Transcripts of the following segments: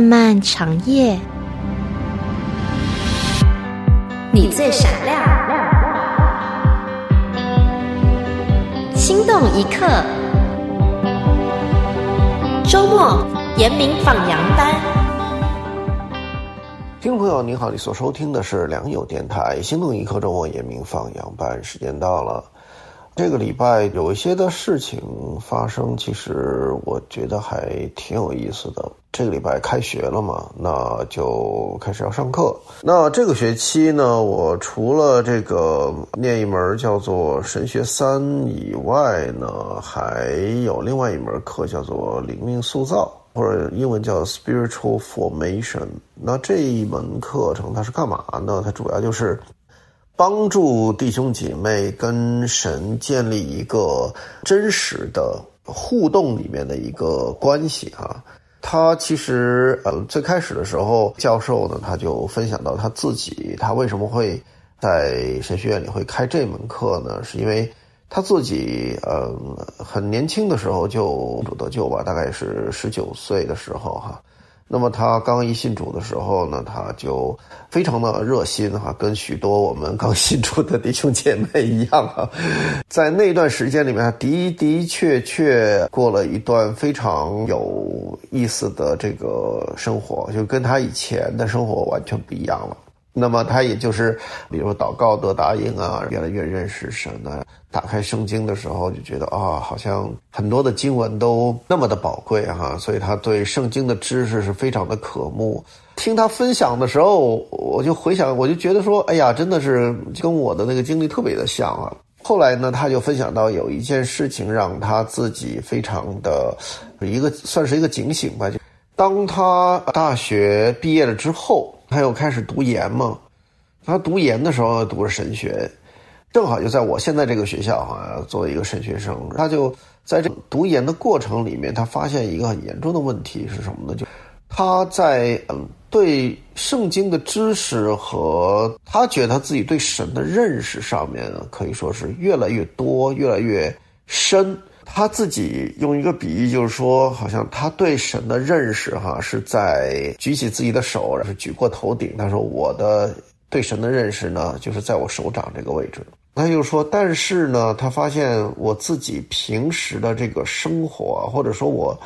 漫漫长夜，你最闪亮，心动一刻。周末严明放羊班，听众朋友您好，你所收听的是良友电台《心动一刻》周末严明放羊班，时间到了。这个礼拜有一些的事情发生，其实我觉得还挺有意思的。这个礼拜开学了嘛，那就开始要上课。那这个学期呢，我除了这个念一门叫做神学三以外呢，还有另外一门课叫做灵命塑造，或者英文叫 spiritual formation。那这一门课程它是干嘛呢？它主要就是。帮助弟兄姐妹跟神建立一个真实的互动里面的一个关系啊，他其实呃最开始的时候，教授呢他就分享到他自己，他为什么会在神学院里会开这门课呢？是因为他自己呃很年轻的时候就主得救吧，大概是十九岁的时候哈。那么他刚一信主的时候呢，他就非常的热心哈，跟许多我们刚信主的弟兄姐妹一样啊，在那段时间里面，的的确确过了一段非常有意思的这个生活，就跟他以前的生活完全不一样了。那么他也就是，比如祷告得答应啊，越来越认识神呢。打开圣经的时候就觉得啊，好像很多的经文都那么的宝贵哈，所以他对圣经的知识是非常的渴慕。听他分享的时候，我就回想，我就觉得说，哎呀，真的是跟我的那个经历特别的像啊。后来呢，他就分享到有一件事情让他自己非常的一个算是一个警醒吧，就当他大学毕业了之后。他又开始读研嘛，他读研的时候读了神学，正好就在我现在这个学校哈，作为一个神学生，他就在这读研的过程里面，他发现一个很严重的问题是什么呢？就他在嗯对圣经的知识和他觉得他自己对神的认识上面，可以说是越来越多，越来越深。他自己用一个比喻，就是说，好像他对神的认识，哈，是在举起自己的手，然后举过头顶。他说：“我的对神的认识呢，就是在我手掌这个位置。”他就说：“但是呢，他发现我自己平时的这个生活，或者说我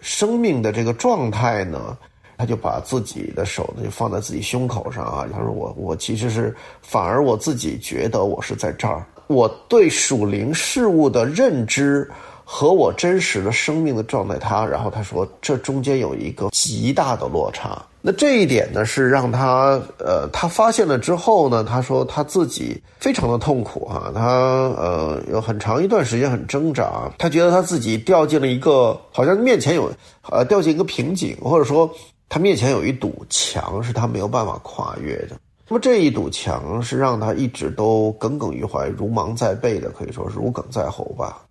生命的这个状态呢，他就把自己的手呢就放在自己胸口上啊。他说：我我其实是反而我自己觉得我是在这儿。”我对属灵事物的认知和我真实的生命的状态，他然后他说这中间有一个极大的落差。那这一点呢，是让他呃，他发现了之后呢，他说他自己非常的痛苦哈，他呃有很长一段时间很挣扎，他觉得他自己掉进了一个好像面前有呃掉进一个瓶颈，或者说他面前有一堵墙是他没有办法跨越的。那么这一堵墙是让他一直都耿耿于怀、如芒在背的，可以说是如鲠在喉吧。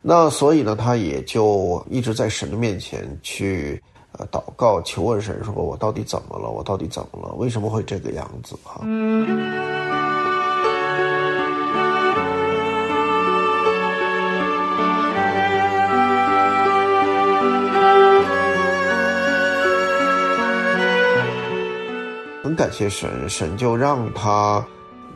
那所以呢，他也就一直在神的面前去呃祷告、求问神，说我到底怎么了？我到底怎么了？为什么会这个样子？哈。很感谢神，神就让他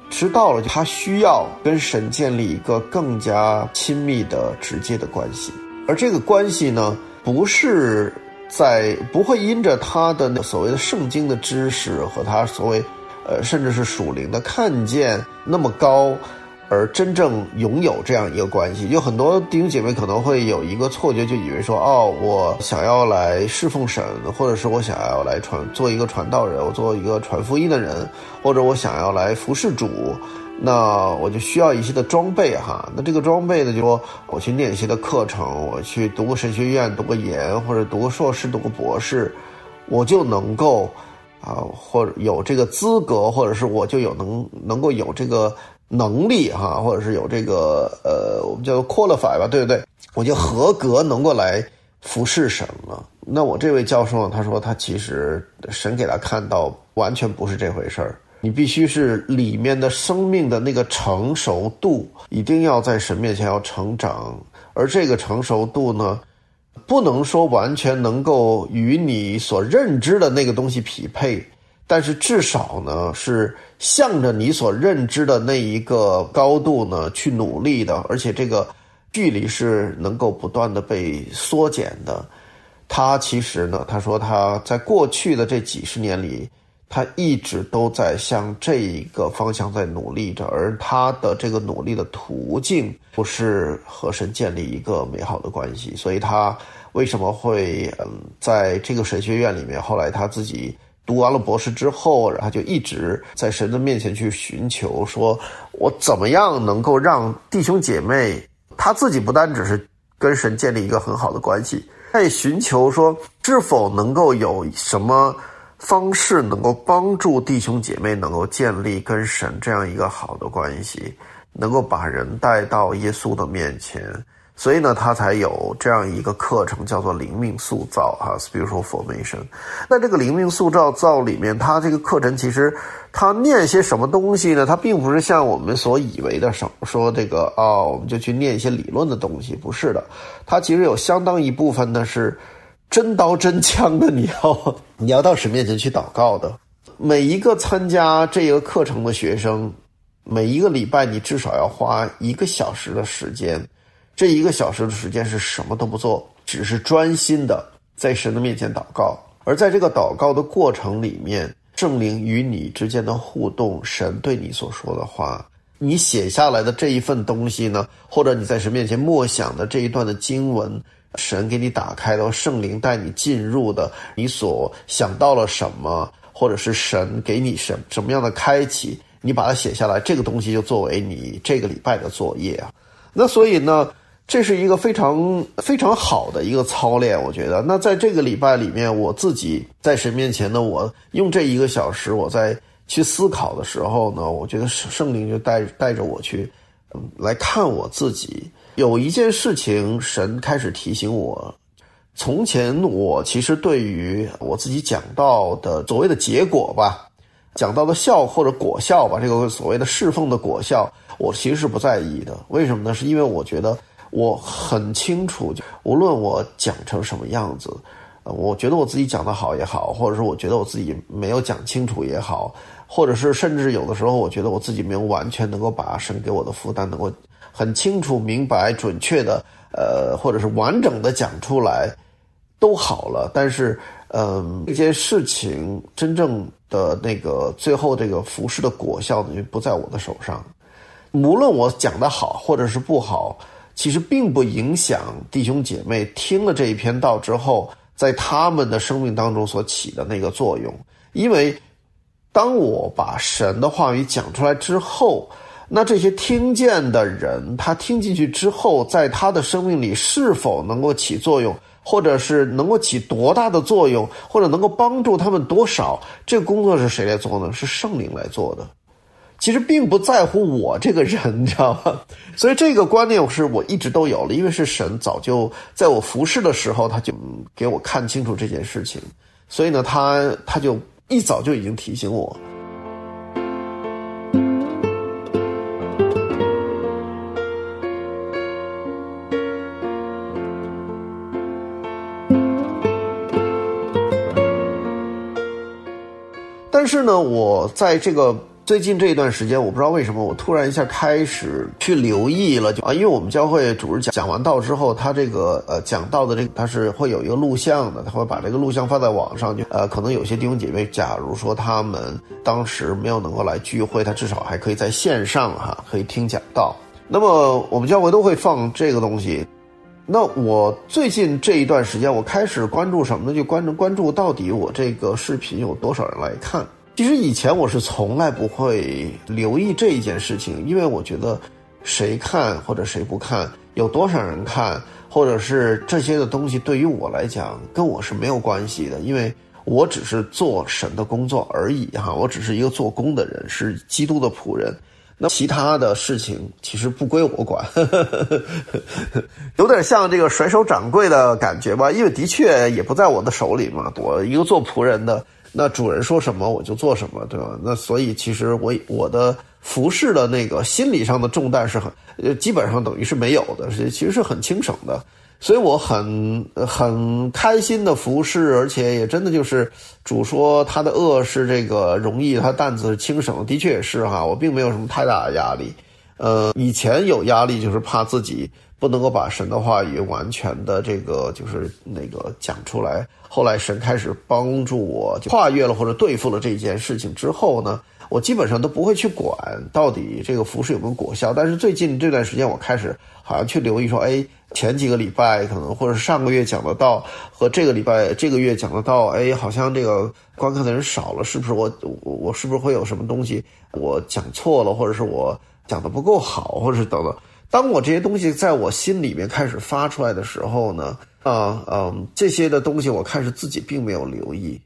知道了，他需要跟神建立一个更加亲密的、直接的关系。而这个关系呢，不是在不会因着他的所谓的圣经的知识和他所谓呃，甚至是属灵的看见那么高。而真正拥有这样一个关系，有很多弟兄姐妹可能会有一个错觉，就以为说，哦，我想要来侍奉神，或者是我想要来传做一个传道人，我做一个传福音的人，或者我想要来服侍主，那我就需要一些的装备哈。那这个装备呢，就说我去念一些的课程，我去读个神学院，读个研，或者读个硕士，读个博士，我就能够啊，或者有这个资格，或者是我就有能能够有这个。能力哈，或者是有这个呃，我们叫 qualify 吧，对不对？我就合格，能够来服侍神了。那我这位教授呢，他说他其实神给他看到完全不是这回事儿。你必须是里面的生命的那个成熟度，一定要在神面前要成长。而这个成熟度呢，不能说完全能够与你所认知的那个东西匹配，但是至少呢是向着你所认知的那一个高度呢去努力的，而且这个距离是能够不断的被缩减的。他其实呢，他说他在过去的这几十年里。他一直都在向这一个方向在努力着，而他的这个努力的途径不是和神建立一个美好的关系，所以他为什么会嗯在这个神学院里面？后来他自己读完了博士之后，然后就一直在神的面前去寻求，说我怎么样能够让弟兄姐妹他自己不单只是跟神建立一个很好的关系，他也寻求说是否能够有什么。方式能够帮助弟兄姐妹能够建立跟神这样一个好的关系，能够把人带到耶稣的面前，所以呢，他才有这样一个课程，叫做灵命塑造哈，spiritual formation。那这个灵命塑造造里面，他这个课程其实他念些什么东西呢？他并不是像我们所以为的说说这个哦，我们就去念一些理论的东西，不是的，他其实有相当一部分呢是。真刀真枪的，你要 你要到神面前去祷告的。每一个参加这个课程的学生，每一个礼拜你至少要花一个小时的时间。这一个小时的时间是什么都不做，只是专心的在神的面前祷告。而在这个祷告的过程里面，圣灵与你之间的互动，神对你所说的话，你写下来的这一份东西呢，或者你在神面前默想的这一段的经文。神给你打开的，圣灵带你进入的，你所想到了什么，或者是神给你什什么样的开启，你把它写下来，这个东西就作为你这个礼拜的作业啊。那所以呢，这是一个非常非常好的一个操练，我觉得。那在这个礼拜里面，我自己在神面前呢，我用这一个小时，我在去思考的时候呢，我觉得圣灵就带带着我去，嗯，来看我自己。有一件事情，神开始提醒我。从前我其实对于我自己讲到的所谓的结果吧，讲到的效或者果效吧，这个所谓的侍奉的果效，我其实是不在意的。为什么呢？是因为我觉得我很清楚，无论我讲成什么样子，呃我觉得我自己讲的好也好，或者是我觉得我自己没有讲清楚也好，或者是甚至有的时候我觉得我自己没有完全能够把神给我的负担能够。很清楚、明白、准确的，呃，或者是完整的讲出来，都好了。但是，嗯，这件事情真正的那个最后这个服饰的果效呢，不在我的手上。无论我讲的好或者是不好，其实并不影响弟兄姐妹听了这一篇道之后，在他们的生命当中所起的那个作用。因为当我把神的话语讲出来之后。那这些听见的人，他听进去之后，在他的生命里是否能够起作用，或者是能够起多大的作用，或者能够帮助他们多少？这个工作是谁来做呢？是圣灵来做的。其实并不在乎我这个人，你知道吗？所以这个观念是我一直都有了，因为是神早就在我服侍的时候，他就给我看清楚这件事情，所以呢，他他就一早就已经提醒我。但是呢，我在这个最近这一段时间，我不知道为什么，我突然一下开始去留意了，啊，因为我们教会主日讲讲完道之后，他这个呃讲道的这个他是会有一个录像的，他会把这个录像放在网上，就呃可能有些弟兄姐妹，假如说他们当时没有能够来聚会，他至少还可以在线上哈可以听讲道。那么我们教会都会放这个东西。那我最近这一段时间，我开始关注什么呢？就关注关注到底我这个视频有多少人来看。其实以前我是从来不会留意这一件事情，因为我觉得谁看或者谁不看，有多少人看，或者是这些的东西，对于我来讲跟我是没有关系的，因为我只是做神的工作而已哈，我只是一个做工的人，是基督的仆人。那其他的事情其实不归我管，有点像这个甩手掌柜的感觉吧？因为的确也不在我的手里嘛。我一个做仆人的，那主人说什么我就做什么，对吧？那所以其实我我的服侍的那个心理上的重担是很呃，基本上等于是没有的，其实是很轻省的。所以我很很开心的服侍，而且也真的就是主说他的恶是这个容易，他担子是轻省，的确也是哈，我并没有什么太大的压力。呃，以前有压力就是怕自己不能够把神的话语完全的这个就是那个讲出来。后来神开始帮助我跨越了或者对付了这件事情之后呢，我基本上都不会去管到底这个服饰有没有果效。但是最近这段时间，我开始好像去留意说，哎，前几个礼拜可能或者上个月讲的道和这个礼拜这个月讲的道，哎，好像这个观看的人少了，是不是我我我是不是会有什么东西我讲错了，或者是我讲的不够好，或者是等等。当我这些东西在我心里面开始发出来的时候呢？啊，嗯，这些的东西我开始自己并没有留意，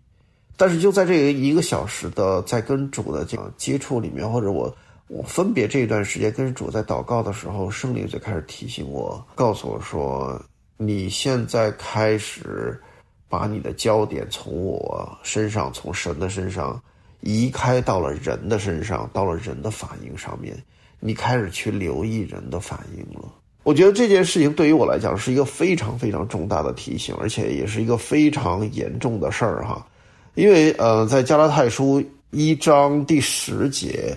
但是就在这一个小时的在跟主的这样接触里面，或者我我分别这一段时间跟主在祷告的时候，圣灵就开始提醒我，告诉我说，你现在开始把你的焦点从我身上，从神的身上移开到了人的身上，到了人的反应上面，你开始去留意人的反应了。我觉得这件事情对于我来讲是一个非常非常重大的提醒，而且也是一个非常严重的事儿哈。因为呃，在加拉太书一章第十节，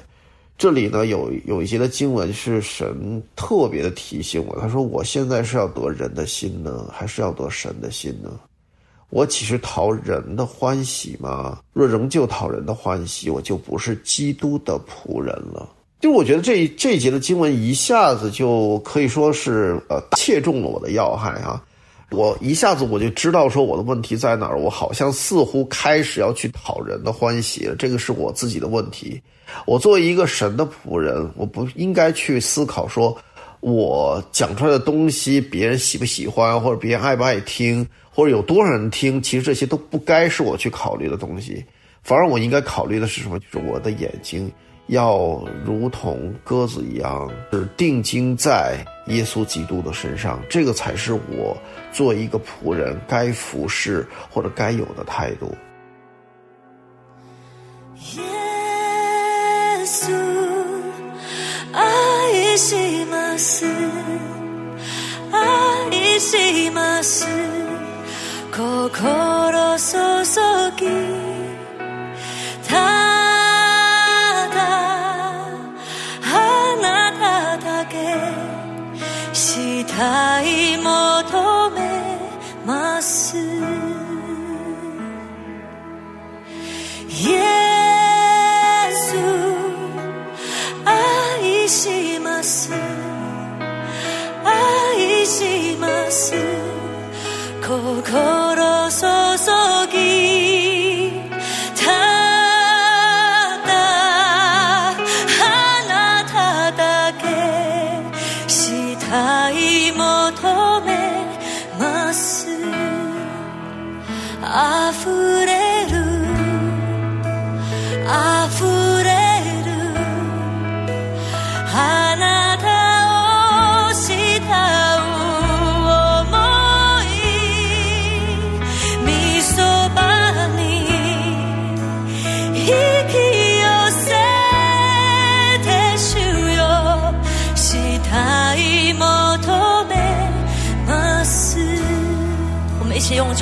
这里呢有有一节的经文是神特别的提醒我，他说：“我现在是要得人的心呢，还是要得神的心呢？我岂是讨人的欢喜吗？若仍旧讨人的欢喜，我就不是基督的仆人了。”就我觉得这这一节的经文一下子就可以说是呃切中了我的要害啊！我一下子我就知道说我的问题在哪儿，我好像似乎开始要去讨人的欢喜了，这个是我自己的问题。我作为一个神的仆人，我不应该去思考说我讲出来的东西别人喜不喜欢，或者别人爱不爱听，或者有多少人听，其实这些都不该是我去考虑的东西。反而我应该考虑的是什么？就是我的眼睛。要如同鸽子一样，是定睛在耶稣基督的身上，这个才是我做一个仆人该服侍或者该有的态度。耶稣，愛します，愛します，心 心注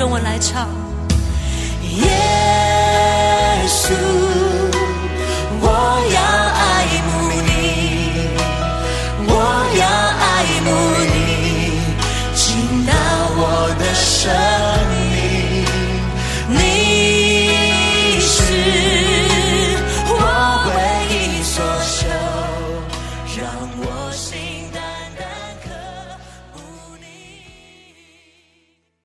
中文来唱，